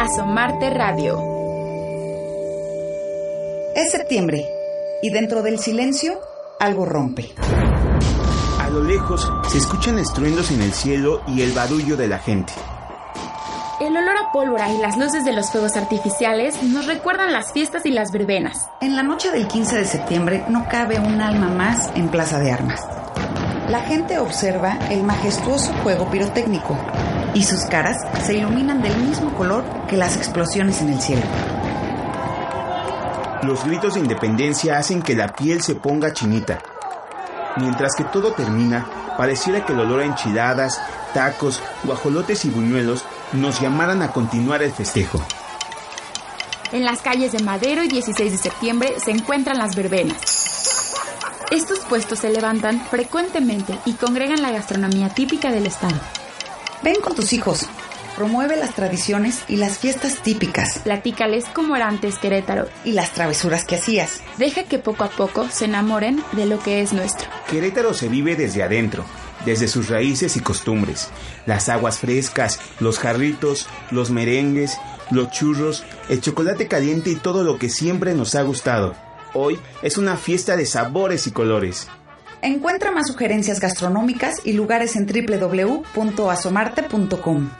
Asomarte Radio. Es septiembre y dentro del silencio algo rompe. A lo lejos se escuchan estruendos en el cielo y el barullo de la gente. El olor a pólvora y las luces de los fuegos artificiales nos recuerdan las fiestas y las verbenas. En la noche del 15 de septiembre no cabe un alma más en Plaza de Armas. La gente observa el majestuoso juego pirotécnico y sus caras se iluminan del mismo color que las explosiones en el cielo. Los gritos de independencia hacen que la piel se ponga chinita. Mientras que todo termina, pareciera que el olor a enchiladas, tacos, guajolotes y buñuelos nos llamaran a continuar el festejo. En las calles de Madero y 16 de septiembre se encuentran las verbenas. Estos puestos se levantan frecuentemente y congregan la gastronomía típica del estado. Ven con tus hijos. Promueve las tradiciones y las fiestas típicas. Platícales cómo era antes Querétaro. Y las travesuras que hacías. Deja que poco a poco se enamoren de lo que es nuestro. Querétaro se vive desde adentro, desde sus raíces y costumbres. Las aguas frescas, los jarritos, los merengues, los churros, el chocolate caliente y todo lo que siempre nos ha gustado. Hoy es una fiesta de sabores y colores. Encuentra más sugerencias gastronómicas y lugares en www.asomarte.com.